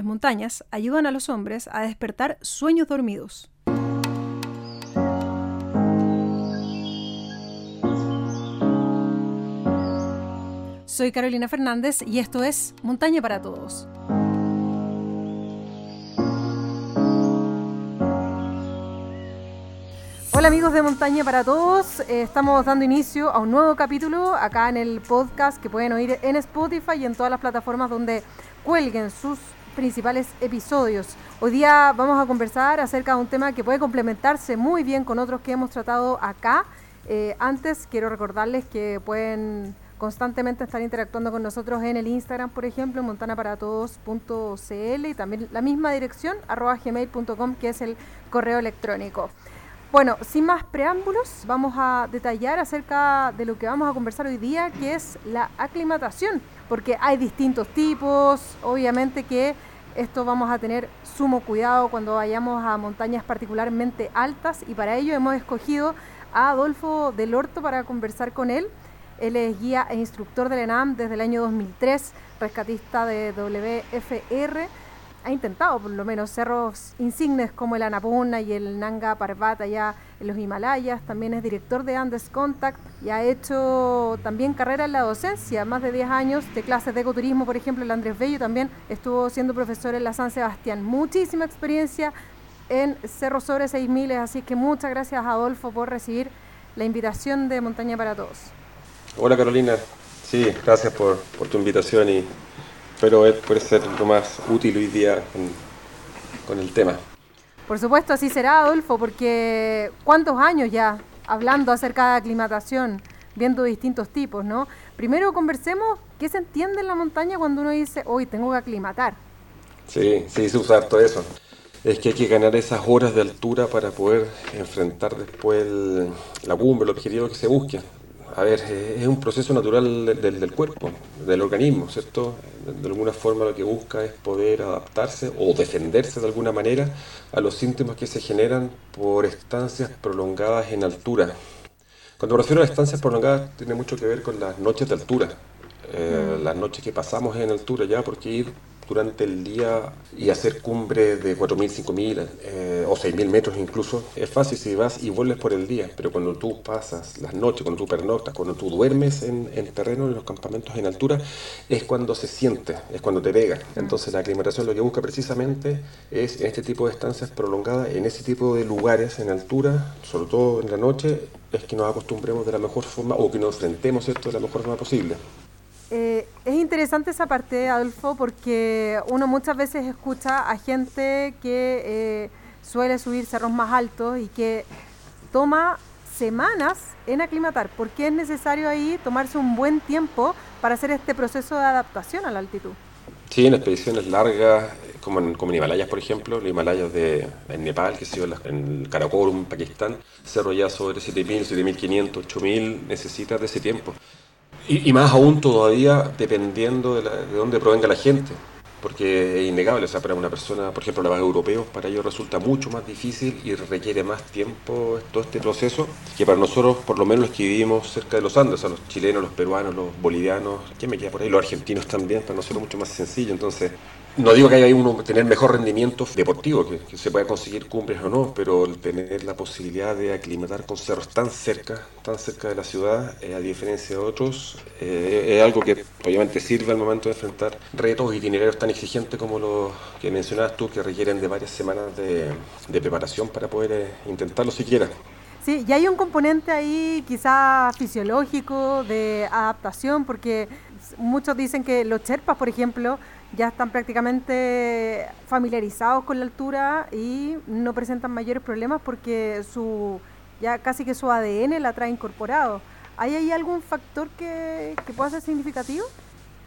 Las montañas ayudan a los hombres a despertar sueños dormidos. Soy Carolina Fernández y esto es Montaña para Todos. Hola amigos de Montaña para Todos, eh, estamos dando inicio a un nuevo capítulo acá en el podcast que pueden oír en Spotify y en todas las plataformas donde cuelguen sus principales episodios. Hoy día vamos a conversar acerca de un tema que puede complementarse muy bien con otros que hemos tratado acá. Eh, antes quiero recordarles que pueden constantemente estar interactuando con nosotros en el Instagram, por ejemplo, montanaparatodos.cl y también la misma dirección, arroba gmail.com, que es el correo electrónico. Bueno, sin más preámbulos, vamos a detallar acerca de lo que vamos a conversar hoy día, que es la aclimatación, porque hay distintos tipos, obviamente que esto vamos a tener sumo cuidado cuando vayamos a montañas particularmente altas y para ello hemos escogido a Adolfo del Horto para conversar con él. Él es guía e instructor del ENAM desde el año 2003, rescatista de WFR. Ha intentado por lo menos cerros insignes como el Annapurna y el Nanga Parbat allá en los Himalayas. También es director de Andes Contact y ha hecho también carrera en la docencia, más de 10 años de clases de ecoturismo, por ejemplo, el Andrés Bello también estuvo siendo profesor en la San Sebastián. Muchísima experiencia en cerros sobre 6000, así que muchas gracias Adolfo por recibir la invitación de Montaña para Todos. Hola Carolina, sí, gracias por, tu invitación y espero poder ser lo más útil hoy día con, el tema. Por supuesto, así será Adolfo, porque ¿cuántos años ya hablando acerca de aclimatación, viendo distintos tipos, ¿no? Primero conversemos qué se entiende en la montaña cuando uno dice, hoy tengo que aclimatar. Sí, sí, se usa todo eso. Es que hay que ganar esas horas de altura para poder enfrentar después la cumbre, el objetivo que se busque a ver, eh, es un proceso natural del, cuerpo, del organismo, ¿cierto? De, alguna forma lo que busca es poder adaptarse o defenderse de alguna manera a los síntomas que se generan por estancias prolongadas en altura. Cuando me refiero a estancias prolongadas, tiene mucho que ver con las noches de altura, eh, mm. las noches que pasamos en altura ya, porque ir durante el día y hacer cumbre de 4.000, 5.000 eh, o 6.000 metros incluso, es fácil si vas y vuelves por el día, pero cuando tú pasas las noches, cuando tú pernoctas, cuando tú duermes en, en terreno, en los campamentos en altura, es cuando se siente, es cuando te pega. Entonces la aclimatación lo que busca precisamente es en este tipo de estancias prolongadas, en ese tipo de lugares en altura, sobre todo en la noche, es que nos acostumbremos de la mejor forma o que nos enfrentemos esto de la mejor forma posible. Eh, es interesante esa parte, Adolfo, porque uno muchas veces escucha a gente que eh, suele subir cerros más altos y que toma semanas en aclimatar. ¿Por qué es necesario ahí tomarse un buen tiempo para hacer este proceso de adaptación a la altitud? Sí, en expediciones largas, como en, como Himalayas, por ejemplo, los Himalayas de en Nepal, que se en Karakorum, Pakistán, cerro ya sobre 7.000, 7.500, 8.000, necesita de ese tiempo. Y, más aún todavía dependiendo de, dónde provenga la gente, porque es innegable, o sea, para una persona, por ejemplo, la base europeos, para ellos resulta mucho más difícil y requiere más tiempo todo este proceso que para nosotros, por lo menos los que vivimos cerca de los Andes, o sea, los chilenos, los peruanos, los bolivianos, ¿quién me queda por ahí? Los argentinos también, para nosotros mucho más sencillo, entonces no digo que haya uno tener mejor rendimiento deportivo, que, se pueda conseguir cumbres o no, pero el tener la posibilidad de aclimatar con cerros tan cerca, tan cerca de la ciudad, eh, a diferencia de otros, eh, es algo que obviamente sirve al momento de enfrentar retos itinerarios tan exigentes como los que mencionabas tú, que requieren de varias semanas de, preparación para poder eh, intentarlo siquiera. Sí, y hay un componente ahí quizá fisiológico de adaptación, porque muchos dicen que los cherpas, por ejemplo, ya están prácticamente familiarizados con la altura y no presentan mayores problemas porque su ya casi que su ADN la trae incorporado. ¿Hay ahí algún factor que, pueda ser significativo?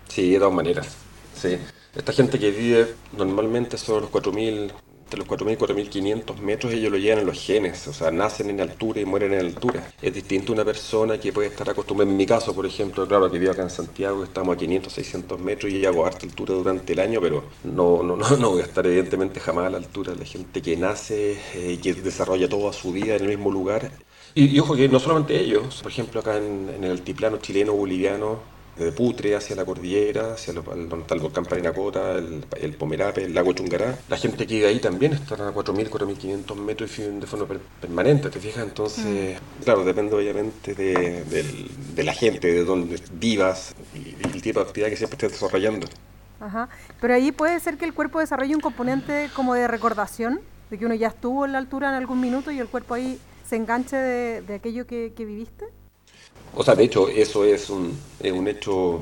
Sí, de todas maneras. Sí. Esta gente que vive normalmente sobre los 4.000, de los 4.000 4.500 metros ellos lo llevan en los genes, o sea, nacen en altura y mueren en altura. Es distinto a una persona que puede estar acostumbrada, en mi caso, por ejemplo, claro, que vivo acá en Santiago, estamos a 500, 600 metros y hago harta altura durante el año, pero no, no, no, no voy a estar evidentemente jamás a la altura de la gente que nace eh, y que desarrolla toda su vida en el mismo lugar. Y, ojo que no solamente ellos, por ejemplo, acá en, en el altiplano chileno, boliviano, de Putre hacia la cordillera, hacia lo, donde está el volcán Parinacota, el, el Pomerape, el lago Chungará. La gente que vive ahí también está a 4.000, 4.500 metros de forma permanente, ¿te fijas? Entonces, mm. claro, depende obviamente de, de, la gente, de donde vivas y, el tipo de actividad que siempre estés desarrollando. Ajá. Pero ahí puede ser que el cuerpo desarrolle un componente como de recordación, de que uno ya estuvo en la altura en algún minuto y el cuerpo ahí se enganche de, de aquello que, que viviste. O sea, de hecho, eso es un, un hecho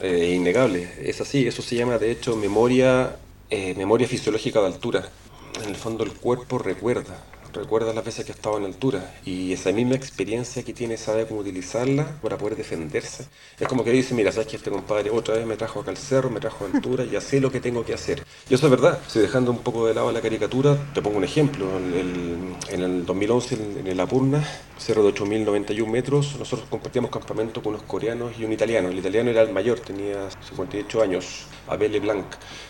eh, innegable. Es así, eso se llama, de hecho, memoria, eh, memoria fisiológica de altura. En el fondo, el cuerpo recuerda recuerda las veces que ha estado en altura y esa misma experiencia que tiene sabe cómo utilizarla para poder defenderse. Es como que dice, mira, sabes que este compadre otra vez me trajo acá al cerro, me trajo a altura, ya sé lo que tengo que hacer. Y eso es verdad, si dejando un poco de lado la caricatura, te pongo un ejemplo. En el, 2011 en, el Apurna, cerro de 8.091 metros, nosotros compartíamos campamento con unos coreanos y un italiano. El italiano era el mayor, tenía 58 años, Abel Blanc.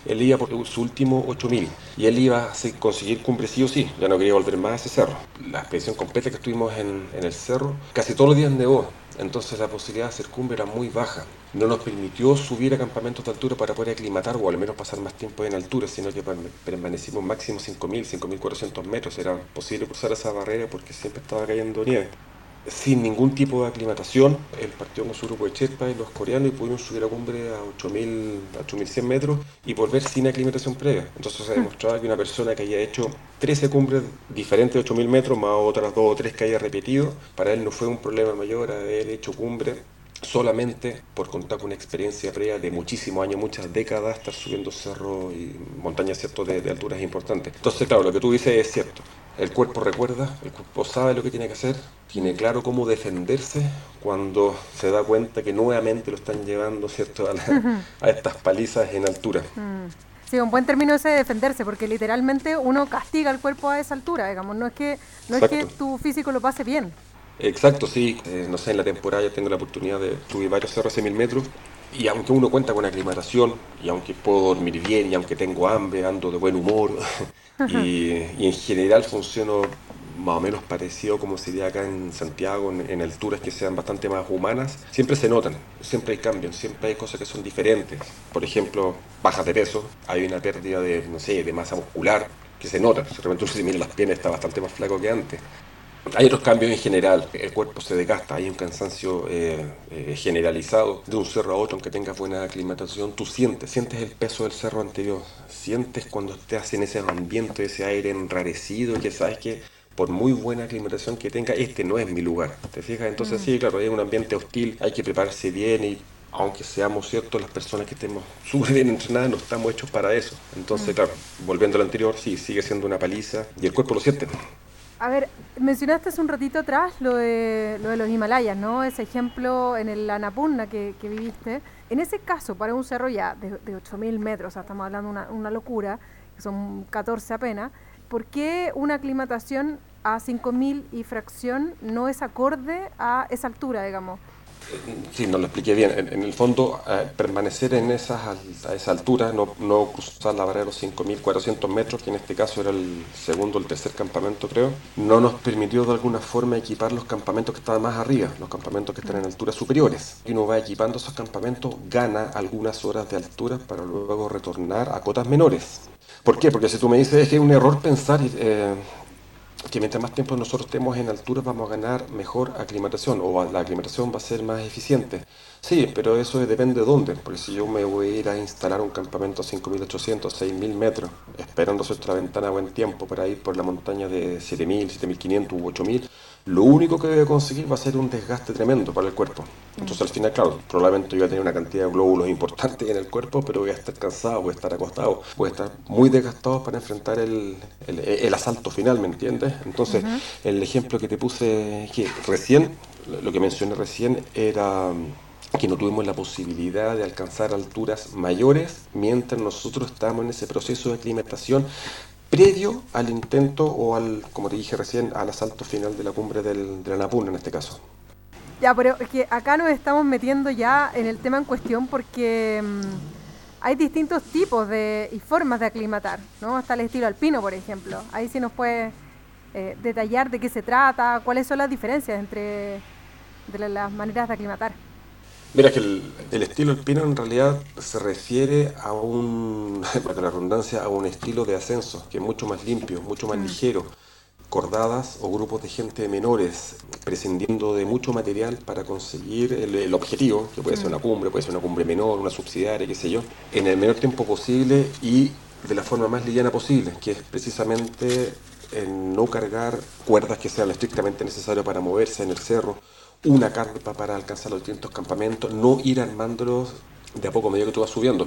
Él iba por su último 8.000 y él iba a conseguir cumbre sí o sí, ya no quería volver más ese cerro. La expedición completa que estuvimos en, el cerro, casi todos los días nevó, entonces la posibilidad de hacer cumbre era muy baja. No nos permitió subir a campamentos de altura para poder aclimatar o al menos pasar más tiempo en altura, sino que permanecimos máximo 5.000, 5.400 metros. Era posible cruzar esa barrera porque siempre estaba cayendo nieve sin ningún tipo de aclimatación. Él partió con su grupo de Sherpa y los coreanos y pudimos subir a cumbre a 8.000, 8.100 metros y volver sin aclimatación previa. Entonces se ha demostrado que una persona que haya hecho 13 cumbres diferentes de 8.000 metros, más otras dos o tres que haya repetido, para él no fue un problema mayor haber hecho cumbre solamente por contar con una experiencia previa de muchísimos años, muchas décadas, estar subiendo cerros y montañas cierto, de, de alturas importantes. Entonces, claro, lo que tú dices es cierto. El cuerpo recuerda, el cuerpo sabe lo que tiene que hacer, tiene claro cómo defenderse cuando se da cuenta que nuevamente lo están llevando ¿cierto? A, estas palizas en altura. Mm. Sí, un buen término ese de defenderse, porque literalmente uno castiga al cuerpo a esa altura, digamos, no es que, no es que tu físico lo pase bien. Exacto, sí. Eh, no sé, en la temporada ya tengo la oportunidad de subir varios cerros de mil metros y aunque uno cuenta con aclimatación, y aunque puedo dormir bien, y aunque tengo hambre, ando de buen humor, y, en general funciono más o menos parecido como sería acá en Santiago, en, alturas que sean bastante más humanas, siempre se notan, siempre hay cambios, siempre hay cosas que son diferentes. Por ejemplo, bajas de peso, hay una pérdida de, no sé, de masa muscular que se nota. Si repente uno se mira las piernas está bastante más flaco que antes. Hay otros cambios en general, el cuerpo se desgasta, hay un cansancio eh, eh, generalizado de un cerro a otro, aunque tengas buena aclimatación, tú sientes, sientes el peso del cerro anterior, sientes cuando estás en ese ambiente, ese aire enrarecido, que sabes que por muy buena aclimatación que tenga, este no es mi lugar, ¿te fijas? Entonces mm. sí, claro, hay un ambiente hostil, hay que prepararse bien y aunque seamos ciertos, las personas que estemos súper bien entrenadas no estamos hechos para eso. Entonces, mm. claro, volviendo al anterior, sí, sigue siendo una paliza y el cuerpo lo siente. A ver, mencionaste hace un ratito atrás lo de, lo de los Himalayas, ¿no? Ese ejemplo en el Annapurna que, viviste. En ese caso, para un cerro ya de, de 8.000 metros, estamos hablando de una, una locura, que son 14 apenas, ¿por qué una aclimatación a 5.000 y fracción no es acorde a esa altura, digamos? Sí, no lo expliqué bien. En, el fondo, eh, permanecer en esas, a esa altura, no, no cruzar la barrera de los 5.400 metros, que en este caso era el segundo o el tercer campamento, creo, no nos permitió de alguna forma equipar los campamentos que estaban más arriba, los campamentos que están en alturas superiores. Y uno va equipando esos campamentos, gana algunas horas de altura para luego retornar a cotas menores. ¿Por qué? Porque si tú me dices es que es un error pensar, eh, que mientras más tiempo nosotros estemos en altura vamos a ganar mejor aclimatación o la aclimatación va a ser más eficiente. Sí, pero eso depende de dónde, porque si yo me voy a ir a instalar un campamento a 5.800, 6.000 metros, esperando nuestra ventana a buen tiempo para ir por la montaña de 7.000, 7.500 u 8.000, lo único que a conseguir va a ser un desgaste tremendo para el cuerpo. Entonces al final, claro, probablemente yo voy a tener una cantidad de glóbulos importantes en el cuerpo, pero voy a estar cansado, voy a estar acostado, voy a estar muy desgastado para enfrentar el, el, asalto final, ¿me entiendes? Entonces, el ejemplo que te puse que recién, lo que mencioné recién era que no tuvimos la posibilidad de alcanzar alturas mayores mientras nosotros estábamos en ese proceso de aclimatación previo al intento o al, como te dije recién, al asalto final de la cumbre del, de la Napuna en este caso. Ya, pero es que acá nos estamos metiendo ya en el tema en cuestión porque mm, hay distintos tipos de, y formas de aclimatar, ¿no? Hasta el estilo alpino, por ejemplo. Ahí sí nos puede eh, detallar de qué se trata, cuáles son las diferencias entre las maneras de aclimatar. Mira que el, estilo alpino en realidad se refiere a un, para la redundancia, a un estilo de ascenso que es mucho más limpio, mucho más mm. ligero, cordadas o grupos de gente menores, prescindiendo de mucho material para conseguir el, objetivo, que puede ser una mm. cumbre, puede ser una cumbre menor, una subsidiaria, qué sé yo, en el menor tiempo posible y de la forma más liviana posible, que es precisamente en no cargar cuerdas que sean estrictamente necesarias para moverse en el cerro, una carpa para alcanzar los distintos campamentos, no ir armándolos de a poco a medida que tú vas subiendo.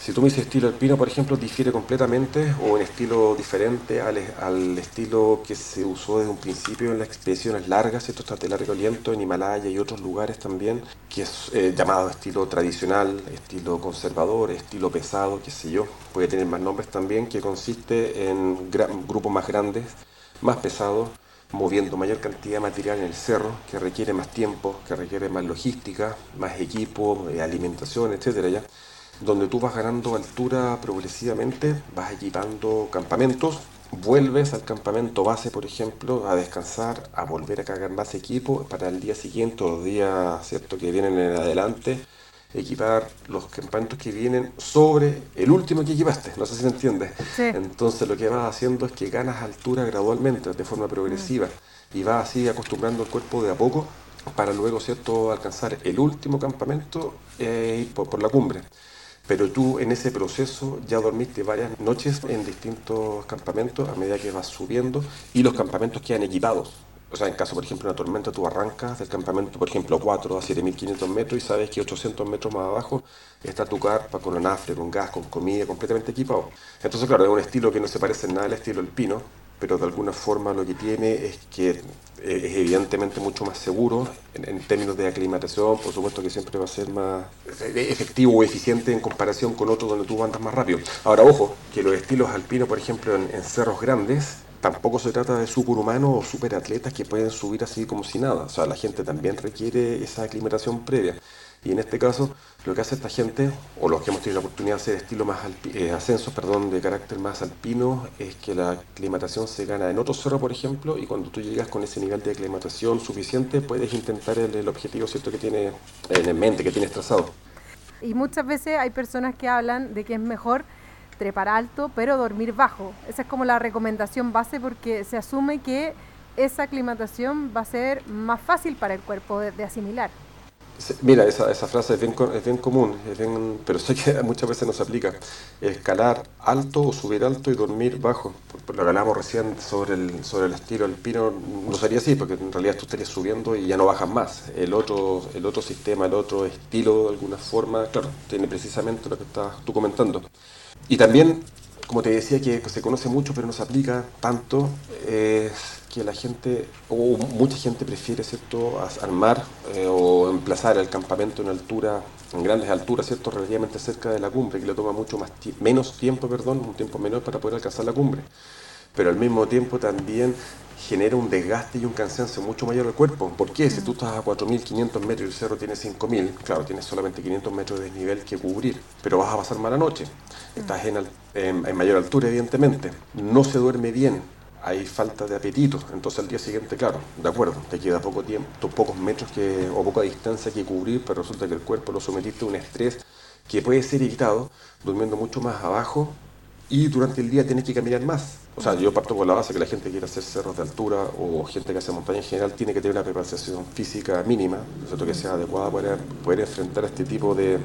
Si tú me dices estilo alpino, por ejemplo, difiere completamente o un estilo diferente al, al, estilo que se usó desde un principio en las expediciones largas, esto está de largo aliento en Himalaya y otros lugares también, que es eh, llamado estilo tradicional, estilo conservador, estilo pesado, qué sé yo, puede tener más nombres también, que consiste en grupos más grandes, más pesados, moviendo mayor cantidad de material en el cerro, que requiere más tiempo, que requiere más logística, más equipo, eh, alimentación, etcétera, ya, donde tú vas ganando altura progresivamente, vas equipando campamentos, vuelves al campamento base, por ejemplo, a descansar, a volver a cargar más equipo para el día siguiente o los días ¿cierto? que vienen en adelante equipar los campamentos que vienen sobre el último que equipaste, no sé si me entiendes. Entonces lo que vas haciendo es que ganas altura gradualmente, de forma progresiva, y vas así acostumbrando el cuerpo de a poco para luego ¿cierto? alcanzar el último campamento e ir por, por la cumbre. Pero tú en ese proceso ya dormiste varias noches en distintos campamentos a medida que vas subiendo y los campamentos quedan equipados o sea, en caso, por ejemplo, de una tormenta, tú arrancas del campamento, por ejemplo, 4 a 7.500 metros y sabes que 800 metros más abajo está tu carpa con un afre, con gas, con comida, completamente equipado. Entonces, claro, es un estilo que no se parece en nada al estilo alpino, pero de alguna forma lo que tiene es que eh, es evidentemente mucho más seguro en, términos de aclimatación, por supuesto que siempre va a ser más efectivo o eficiente en comparación con otros donde tú andas más rápido. Ahora, ojo, que los estilos alpinos, por ejemplo, en cerros grandes, tampoco se trata de superhumanos o superatletas que pueden subir así como si nada. O sea, la gente también requiere esa aclimatación previa. Y en este caso, lo que hace esta gente, o los que hemos tenido la oportunidad de hacer estilo más eh, ascensos, perdón, de carácter más alpino, es que la aclimatación se gana en otro cerro, por ejemplo, y cuando tú llegas con ese nivel de aclimatación suficiente, puedes intentar el, el objetivo cierto que tienes en mente, que tienes trazado. Y muchas veces hay personas que hablan de que es mejor trepar alto, pero dormir bajo. Esa es como la recomendación base porque se asume que esa aclimatación va a ser más fácil para el cuerpo de, asimilar. Mira, esa, esa, frase es bien, es bien común, pero sé que muchas veces no se aplica. Escalar alto o subir alto y dormir bajo. Lo que hablábamos recién sobre el, sobre el estilo alpino, no sería así, porque en realidad tú estarías subiendo y ya no bajas más. El otro, el otro sistema, el otro estilo, de alguna forma, claro, tiene precisamente lo que estás tú comentando. Y también, como te decía, que se conoce mucho pero no se aplica tanto, es que la gente, o mucha gente prefiere, ¿cierto?, armar eh, o emplazar el campamento en altura, en grandes alturas, ¿cierto?, relativamente cerca de la cumbre, que le toma mucho más menos tiempo, perdón, un tiempo menor para poder alcanzar la cumbre. Pero al mismo tiempo también genera un desgaste y un cansancio mucho mayor al cuerpo. ¿Por qué? Si tú estás a 4.500 metros y el cerro tiene 5.000, claro, tienes solamente 500 metros de desnivel que cubrir, pero vas a pasar mala noche. Estás en, en, mayor altura, evidentemente. No se duerme bien, hay falta de apetito. Entonces al día siguiente, claro, de acuerdo, te queda poco tiempo, pocos metros que, o poca distancia que cubrir, pero resulta que el cuerpo lo sometiste a un estrés que puede ser evitado durmiendo mucho más abajo y durante el día tienes que caminar más. O sea, yo parto por la base que la gente que quiere hacer cerros de altura o gente que hace montaña en general tiene que tener una preparación física mínima, que sea adecuada para poder enfrentar este tipo de,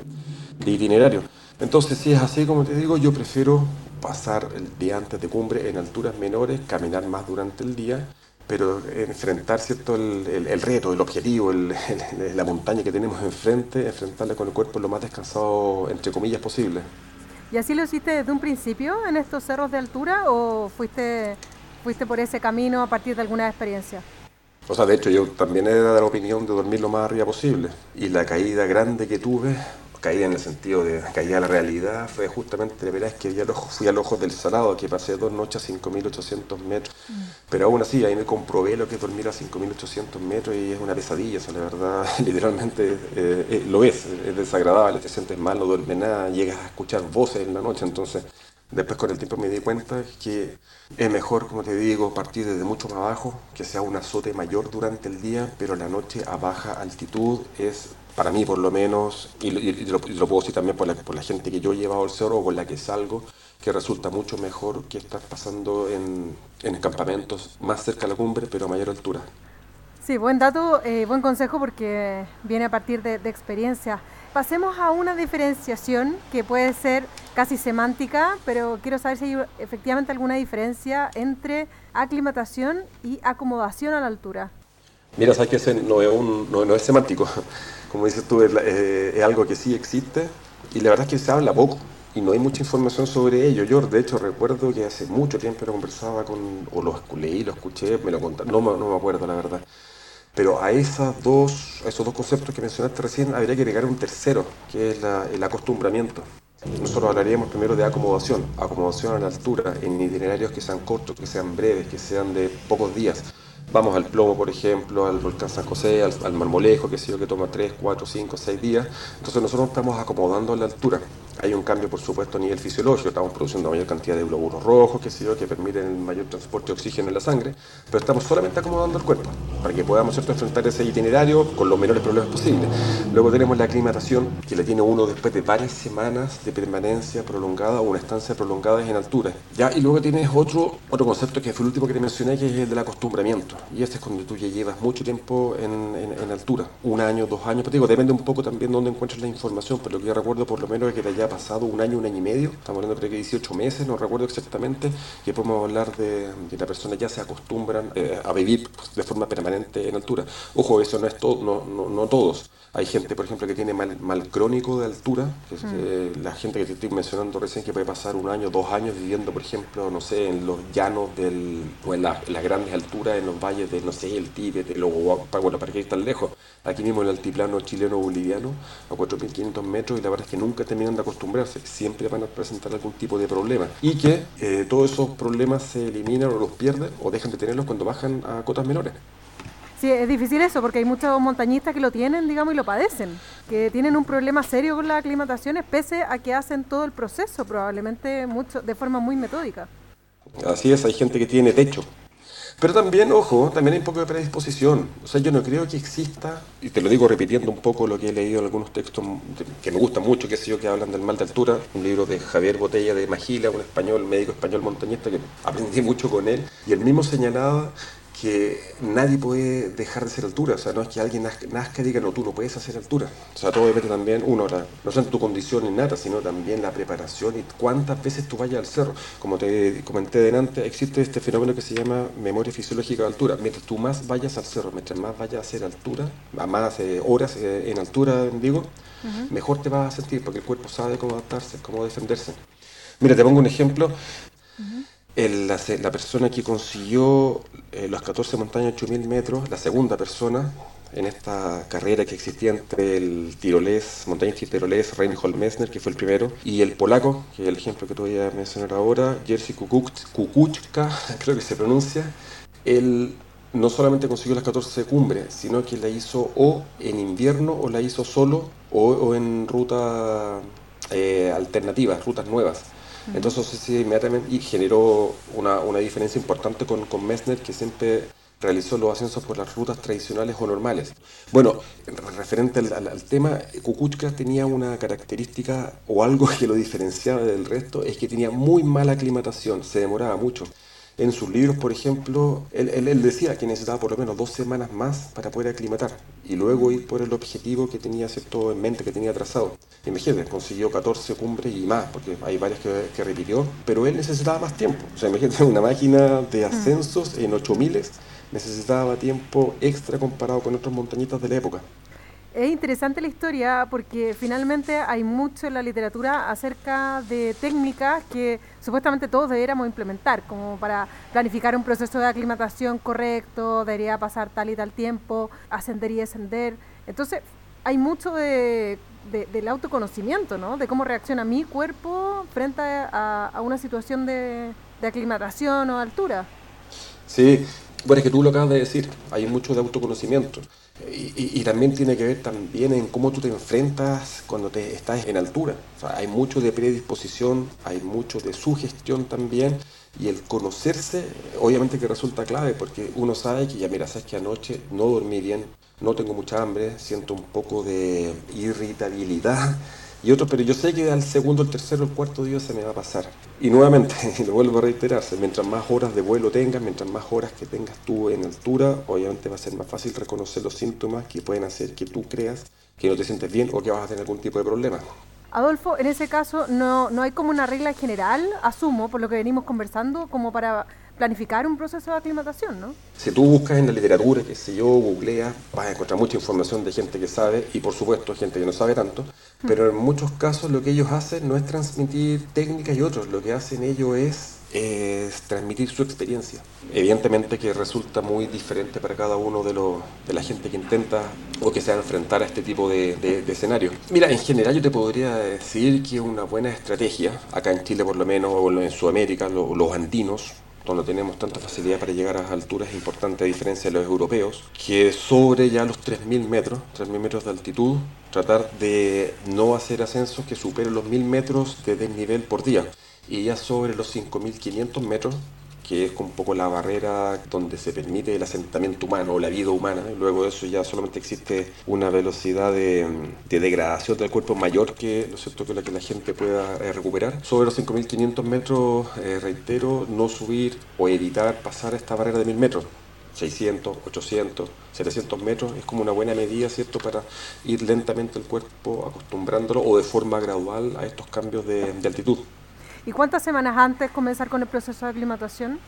itinerario. Entonces, si es así, como te digo, yo prefiero pasar el día antes de cumbre en alturas menores, caminar más durante el día, pero enfrentar ¿cierto? El, reto, el objetivo, la montaña que tenemos enfrente, enfrentarla con el cuerpo lo más descansado, entre comillas, posible. ¿Y así lo hiciste desde un principio en estos cerros de altura o fuiste, fuiste por ese camino a partir de alguna experiencia? O sea, de hecho yo también he dado la opinión de dormir lo más arriba posible. Y la caída grande que tuve caída en el sentido de caída a la realidad, fue justamente, de verdad, que fui al ojo del salado, que pasé dos noches a 5.800 metros. Mm. Pero aún así, ahí me comprobé lo que es dormir a 5.800 metros y es una pesadilla, la verdad, literalmente eh, eh, lo es, es desagradable, te sientes mal, no duermes nada, llegas a escuchar voces en la noche, entonces... Después con el tiempo me di cuenta que es mejor, como te digo, partir desde mucho más abajo, que sea un azote mayor durante el día, pero la noche a baja altitud es para mí por lo menos, y, lo, puedo decir también por la, por la gente que yo he llevado al cerro o con la que salgo, que resulta mucho mejor que estar pasando en, en campamentos más cerca de la cumbre, pero a mayor altura. Sí, buen dato, eh, buen consejo porque viene a partir de, de, experiencia. Pasemos a una diferenciación que puede ser casi semántica, pero quiero saber si hay efectivamente alguna diferencia entre aclimatación y acomodación a la altura. Mira, sabes que ese no es, un, no, es semántico. Como dices tú, es, eh, es, algo que sí existe y la verdad es que se habla poco y no hay mucha información sobre ello. Yo, de hecho, recuerdo que hace mucho tiempo lo conversaba con, o lo leí, lo escuché, me lo contaron, no, no me acuerdo la verdad pero a, esas dos, esos dos conceptos que mencionaste recién habría que agregar un tercero, que es el acostumbramiento. Nosotros hablaríamos primero de acomodación, acomodación a la altura, en itinerarios que sean cortos, que sean breves, que sean de pocos días. Vamos al plomo, por ejemplo, al volcán San José, al, Marmolejo, que sé yo, que toma 3, 4, 5, 6 días. Entonces nosotros estamos acomodando la altura. Hay un cambio, por supuesto, a nivel fisiológico, estamos produciendo mayor cantidad de glóbulos rojos, que, sé que permiten el mayor transporte de oxígeno en la sangre, pero estamos solamente acomodando el cuerpo para que podamos ¿cierto? enfrentar ese itinerario con los menores problemas posibles. Luego tenemos la aclimatación, que la tiene uno después de varias semanas de permanencia prolongada o una estancia prolongada en altura. ¿ya? Y luego tienes otro, otro concepto que fue el último que te mencioné, que es el del acostumbramiento. Y este es cuando tú ya llevas mucho tiempo en, en, altura, un año, dos años, pero digo, depende un poco también de dónde encuentres la información, pero lo que yo recuerdo por lo menos es que te pasado un año, un año y medio, estamos hablando creo que 18 meses, no recuerdo exactamente, que podemos hablar de que la persona ya se acostumbran eh, a vivir de forma permanente en altura. Ojo, eso no es todo, no, no, no todos. Hay gente, por ejemplo, que tiene mal, mal crónico de altura, mm. eh, la gente que te estoy mencionando recién que puede pasar un año, dos años viviendo, por ejemplo, no sé, en los llanos del, o en, las grandes alturas, en los valles de, no sé, el Tíbet, luego, bueno, para que ir tan lejos, aquí mismo en el altiplano chileno-boliviano, a 4.500 metros, y la verdad es que nunca terminan de acostumbrarse, siempre van a presentar algún tipo de problema. Y que eh, todos esos problemas se eliminan o los pierden o dejan de tenerlos cuando bajan a cotas menores. Sí, es difícil eso porque hay muchos montañistas que lo tienen, digamos, y lo padecen, que tienen un problema serio con las aclimataciones pese a que hacen todo el proceso, probablemente mucho de forma muy metódica. Así es, hay gente que tiene techo. Pero también, ojo, también hay un poco de predisposición. O sea, yo no creo que exista, y te lo digo repitiendo un poco lo que he leído en algunos textos que me gustan mucho, que sé yo, que hablan del mal de altura, un libro de Javier Botella de Magila, un español, médico español montañista, que aprendí mucho con él, y él mismo señalaba que nadie puede dejar de ser altura, o sea, no es que alguien nazca, y diga, no, tú no puedes hacer altura. O sea, todo depende también, uno, no solo tu condición ni nada, sino también la preparación y cuántas veces tú vayas al cerro. Como te comenté delante, existe este fenómeno que se llama memoria fisiológica de altura. Mientras tú más vayas al cerro, mientras más vayas a hacer altura, a más eh, horas eh, en altura, digo, mejor te vas a sentir, porque el cuerpo sabe cómo adaptarse, cómo defenderse. Mira, te pongo un ejemplo la, persona que consiguió eh, los 14 montañas 8000 metros, la segunda persona en esta carrera que existía entre el tirolés, montañista tirolés, Reinhold Messner, que fue el primero, y el polaco, que es el ejemplo que te voy a mencionar ahora, Jerzy Kukuczka, creo que se pronuncia, él no solamente consiguió las 14 cumbres, sino que la hizo o en invierno o la hizo solo o, en ruta eh, alternativas, rutas nuevas. Entonces, sí, inmediatamente y generó una, una diferencia importante con, con Messner, que siempre realizó los ascensos por las rutas tradicionales o normales. Bueno, referente al, tema, Kukuchka tenía una característica o algo que lo diferenciaba del resto, es que tenía muy mala aclimatación, se demoraba mucho. En sus libros, por ejemplo, él, él, decía que necesitaba por lo menos dos semanas más para poder aclimatar y luego ir por el objetivo que tenía cierto en mente, que tenía trazado. Imagínate, consiguió 14 cumbres y más, porque hay varias que, que repitió, pero él necesitaba más tiempo. O sea, imagínate una máquina de mm. ascensos en 8000 necesitaba tiempo extra comparado con otros montañitas de la época. Es interesante la historia porque finalmente hay mucho en la literatura acerca de técnicas que supuestamente todos deberíamos implementar, como para planificar un proceso de aclimatación correcto, debería pasar tal y tal tiempo, ascender y descender. Entonces, hay mucho de, del autoconocimiento, ¿no? De cómo reacciona mi cuerpo frente a, una situación de, de aclimatación o altura. Sí, bueno, es que tú lo acabas de decir, hay mucho de autoconocimiento. Y, también tiene que ver también en cómo tú te enfrentas cuando te estás en altura. hay mucho de predisposición, hay mucho de sugestión también. Y el conocerse, obviamente que resulta clave, porque uno sabe que ya, mira, sabes que anoche no dormí bien, no tengo mucha hambre, siento un poco de irritabilidad y otro, pero yo sé que al segundo, el tercero, el cuarto día se me va a pasar. Y nuevamente, y lo vuelvo a reiterarse, mientras más horas de vuelo tengas, mientras más horas que tengas tú en altura, obviamente va a ser más fácil reconocer los síntomas que pueden hacer que tú creas que no te sientes bien o que vas a tener algún tipo de problema. Adolfo, en ese caso no, no hay como una regla general, asumo, por lo que venimos conversando, como para planificar un proceso de aclimatación, ¿no? Si tú buscas en la literatura, que sé yo, googleas, vas a encontrar mucha información de gente que sabe y por supuesto gente que no sabe tanto, pero en muchos casos lo que ellos hacen no es transmitir técnicas y otros, lo que hacen ellos es es transmitir su experiencia. Evidentemente que resulta muy diferente para cada uno de, los, de la gente que intenta o que se va a enfrentar a este tipo de, de, escenarios. Mira, en general yo te podría decir que una buena estrategia, acá en Chile por lo menos, o en Sudamérica, los andinos, donde tenemos tanta facilidad para llegar a alturas importantes a diferencia de los europeos, que sobre ya los 3.000 metros, 3.000 metros de altitud, tratar de no hacer ascensos que superen los 1.000 metros de desnivel por día. Y ya sobre los 5.500 metros, que es un poco la barrera donde se permite el asentamiento humano o la vida humana. Luego de eso ya solamente existe una velocidad de, degradación del cuerpo mayor que, ¿no es cierto? que la que la gente pueda eh, recuperar. Sobre los 5.500 metros, eh, reitero, no subir o evitar pasar esta barrera de 1.000 metros. 600, 800, 700 metros es como una buena medida, ¿cierto?, para ir lentamente el cuerpo acostumbrándolo o de forma gradual a estos cambios de altitud. ¿Y cuántas semanas antes comenzar con el proceso de aclimatación?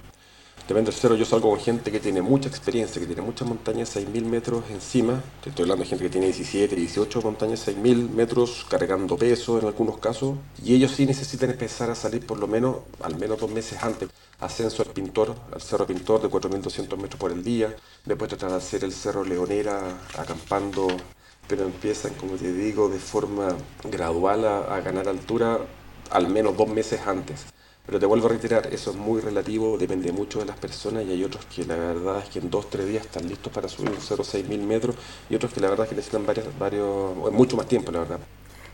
Depende cero, yo salgo con gente que tiene mucha experiencia, que tiene muchas montañas, 6.000 metros encima. Estoy hablando de gente que tiene 17, 18 montañas, 6.000 metros, cargando peso en algunos casos. Y ellos sí necesitan empezar a salir por lo menos, al menos dos meses antes. Ascenso al Pintor, al Cerro Pintor de 4.200 metros por el día. Después tratar de hacer el Cerro Leonera acampando, pero empiezan, como te digo, de forma gradual a ganar altura al menos dos meses antes. Pero te vuelvo a reiterar, eso es muy relativo, depende mucho de las personas y hay otros que la verdad es que en dos, tres días están listos para subir un 0,6 mil metros y otros que la verdad es que necesitan varios, varios, mucho más tiempo, la verdad.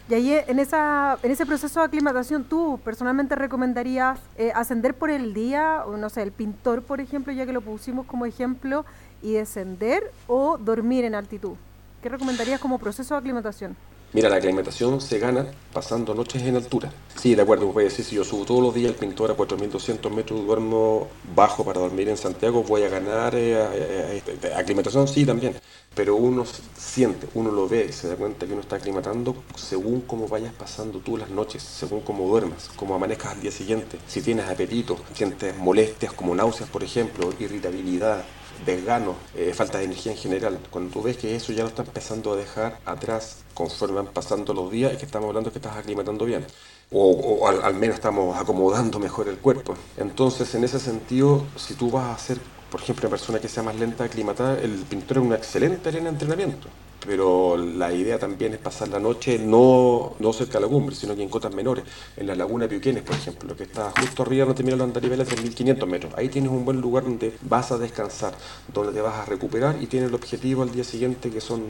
Y ahí en, esa, en ese proceso de aclimatación, ¿tú personalmente recomendarías eh, ascender por el día, o no sé, el pintor, por ejemplo, ya que lo pusimos como ejemplo, y descender o dormir en altitud? ¿Qué recomendarías como proceso de aclimatación? Mira, la aclimatación se gana pasando noches en altura. Sí, de acuerdo, voy a decir, si yo subo todos los días el pintor a 4.200 metros, duermo bajo para dormir en Santiago, voy a ganar eh, eh, aclimatación, sí, también. Pero uno siente, uno lo ve se da cuenta que uno está aclimatando según cómo vayas pasando tú las noches, según cómo duermas, cómo amanezcas al día siguiente. Si tienes apetito, sientes molestias como náuseas, por ejemplo, irritabilidad, desgano, eh, falta de energía en general. Cuando tú ves que eso ya lo está empezando a dejar atrás conforme van pasando los días y que estamos hablando que estás aclimatando bien. O, al, menos estamos acomodando mejor el cuerpo. Entonces, en ese sentido, si tú vas a ser, por ejemplo, una persona que sea más lenta de aclimatar, el pintor es una excelente arena de entrenamiento pero la idea también es pasar la noche no, no cerca de la cumbre, sino que en cotas menores, en la laguna Piuquenes, por ejemplo, que está justo arriba, no te mira los andariveles de 1500 metros. Ahí tienes un buen lugar donde vas a descansar, donde te vas a recuperar y tienes el objetivo al día siguiente que son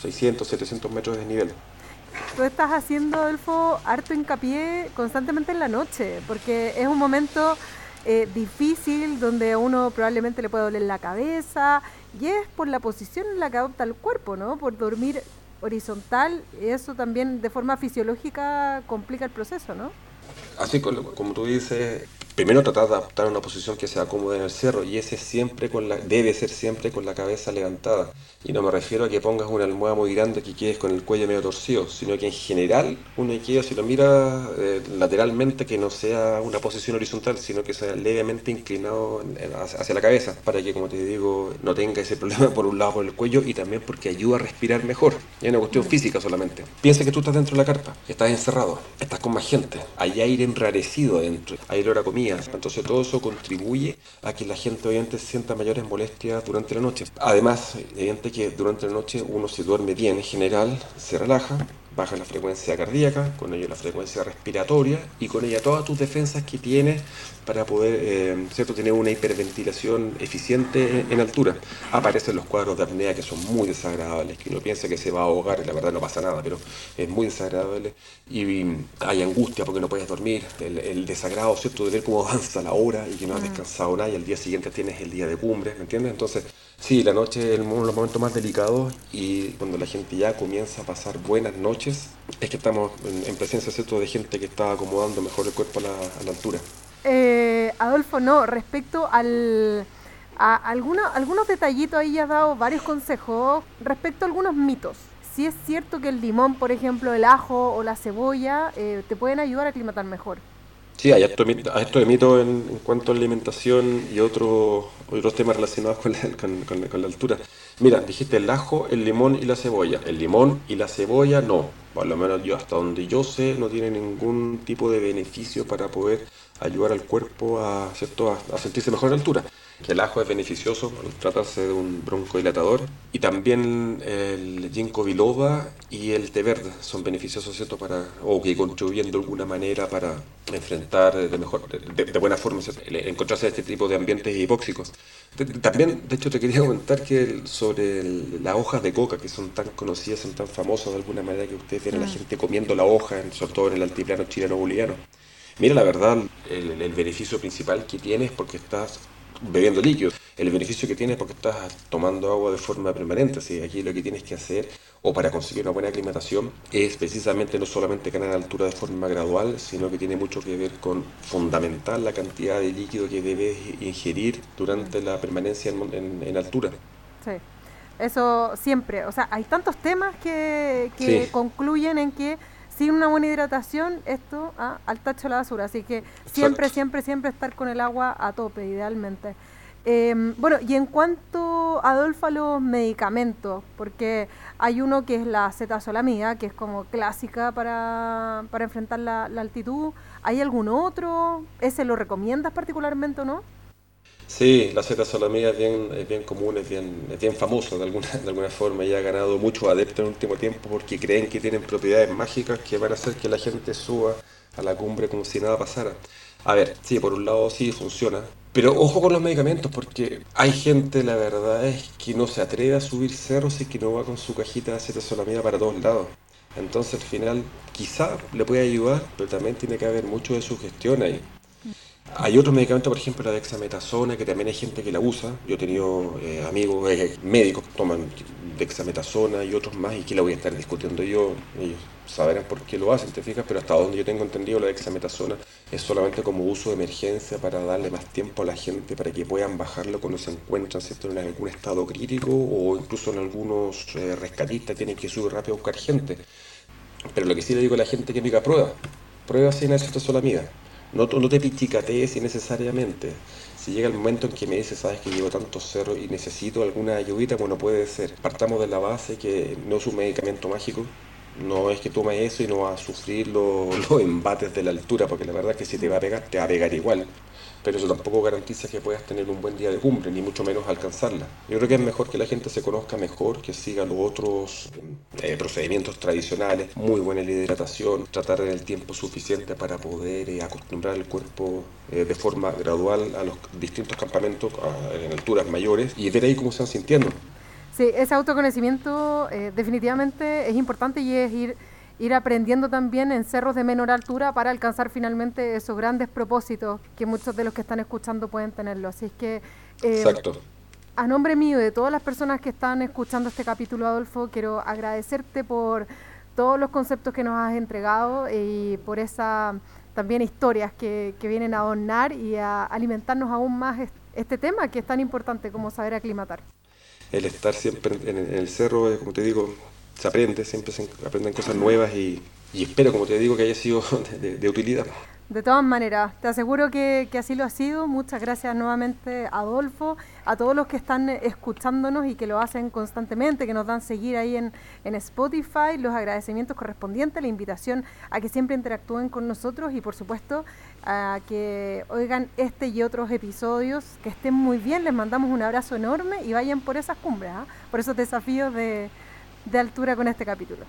600, 700 metros de nivel. Tú estás haciendo, Adolfo, harto hincapié constantemente en la noche, porque es un momento eh, difícil donde a uno probablemente le puede doler la cabeza y es por la posición en la que adopta el cuerpo, ¿no? Por dormir horizontal, eso también de forma fisiológica complica el proceso, ¿no? Así como, tú dices, primero tratar de adaptar una posición que sea cómoda en el cerro y ese siempre con la, debe ser siempre con la cabeza levantada. Y no me refiero a que pongas una almohada muy grande que quedes con el cuello medio torcido, sino que en general uno queda, si lo mira eh, lateralmente, que no sea una posición horizontal, sino que sea levemente inclinado hacia la cabeza, para que, como te digo, no tenga ese problema por un lado por el cuello y también porque ayuda a respirar mejor. Es una cuestión física solamente. Piensa que tú estás dentro de la carpa, estás encerrado, estás con más gente, hay aire enrarecido adentro, hay olor a comida entonces todo eso contribuye a que la gente obviamente sienta mayores molestias durante la noche. Además, evidente que durante la noche uno se duerme bien en general, se relaja, baja la frecuencia cardíaca, con ello la frecuencia respiratoria y con ella todas tus defensas que tienes para poder eh, ¿cierto? tener una hiperventilación eficiente en, altura. Aparecen los cuadros de apnea que son muy desagradables, que uno piensa que se va a ahogar y la verdad no pasa nada, pero es muy desagradable y hay angustia porque no puedes dormir, el, desagrado ¿cierto? de ver cómo avanza la hora y que no has mm. descansado nada y al día siguiente tienes el día de cumbre, ¿me entiendes? Entonces Sí, la noche es uno de los momentos más delicados y cuando la gente ya comienza a pasar buenas noches, es que estamos en, presencia ¿cierto? de gente que está acomodando mejor el cuerpo a la, altura. Eh, Adolfo, no, respecto al, a algunos detallitos ahí has dado varios consejos respecto a algunos mitos. Si es cierto que el limón, por ejemplo, el ajo o la cebolla eh, te pueden ayudar a aclimatar mejor. Sí, hay esto de mito en, en, cuanto a alimentación y otros otros temas relacionados con con, la, altura. Mira, dijiste el ajo, el limón y la cebolla. El limón y la cebolla no. Por lo menos yo, hasta donde yo sé, no tiene ningún tipo de beneficio para poder ayudar al cuerpo a, a, sentirse mejor a la altura que el ajo es beneficioso por tratarse de un broncodilatador y también el ginkgo biloba y el té verde son beneficiosos ¿cierto? para o que contribuyen de alguna manera para enfrentar de mejor de, buena forma encontrarse este tipo de ambientes hipóxicos. También de hecho te quería comentar que sobre las hojas de coca que son tan conocidas son tan famosas de alguna manera que ustedes ven a la mm. gente comiendo la hoja sobre todo en el altiplano chileno boliviano Mira, la verdad, el, el, beneficio principal que tienes porque estás bebiendo líquidos. El beneficio que tienes porque estás tomando agua de forma permanente. Así aquí lo que tienes que hacer, o para conseguir una buena aclimatación, es precisamente no solamente ganar altura de forma gradual, sino que tiene mucho que ver con fundamentar la cantidad de líquido que debes ingerir durante la permanencia en, altura. Sí. Eso siempre, o sea, hay tantos temas que, que concluyen en que sin una buena hidratación, esto ah, al tacho de la basura. Así que siempre, siempre, siempre estar con el agua a tope, idealmente. Em, bueno, y en cuanto, Adolfo, a los medicamentos, porque hay uno que es la cetazolamida, que es como clásica para, para enfrentar la, la altitud. ¿Hay algún otro? ¿Ese lo recomiendas particularmente o no? Sí, la cetazolamida es bien, es bien común, es bien, es bien famoso de alguna, de alguna forma y ha ganado muchos adeptos en el último tiempo porque creen que tienen propiedades mágicas que van a hacer que la gente suba a la cumbre como si nada pasara. A ver, sí, por un lado sí funciona, pero ojo con los medicamentos porque hay gente, la verdad es que no se atreve a subir cerros y que no va con su cajita de cetazolamida para todos lados. Entonces al final quizá le puede ayudar, pero también tiene que haber mucho de su gestión ahí. Hay otros medicamentos, por ejemplo, la dexametasona, que también hay gente que la usa. Yo he tenido eh, amigos eh, médicos que toman dexametasona y otros más, y que la voy a estar discutiendo yo. Ellos sabrán por qué lo hacen, te fijas, pero hasta donde yo tengo entendido, la dexametasona es solamente como uso de emergencia para darle más tiempo a la gente para que puedan bajarlo cuando se encuentran ¿cierto? en algún estado crítico o incluso en algunos eh, rescatistas tienen que subir rápido a buscar gente. Pero lo que sí le digo a la gente que me diga prueba, prueba sin amiga no, no te pichicatees innecesariamente. Si llega el momento en que me dices, sabes que llevo tantos cerros y necesito alguna ayudita, bueno, puede ser. Partamos de la base que no es un medicamento mágico, no es que tomes eso y no vas a sufrir los, los embates de la altura, porque la verdad es que si te va a pegar, te va a pegar igual pero eso tampoco garantiza que puedas tener un buen día de cumbre, ni mucho menos alcanzarla. Yo creo que es mejor que la gente se conozca mejor, que siga los otros eh, procedimientos tradicionales, muy buena hidratación, tratar el tiempo suficiente para poder eh, acostumbrar el cuerpo eh, de forma gradual a los distintos campamentos en alturas mayores y ver ahí cómo se van sintiendo. Sí, ese autoconocimiento definitivamente es importante y es ir ir aprendiendo también en cerros de menor altura para alcanzar finalmente esos grandes propósitos que muchos de los que están escuchando pueden tenerlo. Así es que... Eh, Exacto. A nombre mío y de todas las personas que están escuchando este capítulo, Adolfo, quiero agradecerte por todos los conceptos que nos has entregado y por esas también historias que, que vienen a adornar y a alimentarnos aún más este tema que es tan importante como saber aclimatar. El estar siempre en el cerro, como te digo, se aprende, siempre se aprenden cosas nuevas y, espero, como te digo, que haya sido de, utilidad. De todas maneras, te aseguro que, así lo ha sido. Muchas gracias nuevamente, Adolfo, a todos los que están escuchándonos y que lo hacen constantemente, que nos dan seguir ahí en, en Spotify, los agradecimientos correspondientes, la invitación a que siempre interactúen con nosotros y, por supuesto, a que oigan este y otros episodios. Que estén muy bien, les mandamos un abrazo enorme y vayan por esas cumbres, ¿ah? por esos desafíos de de altura con este capítulo.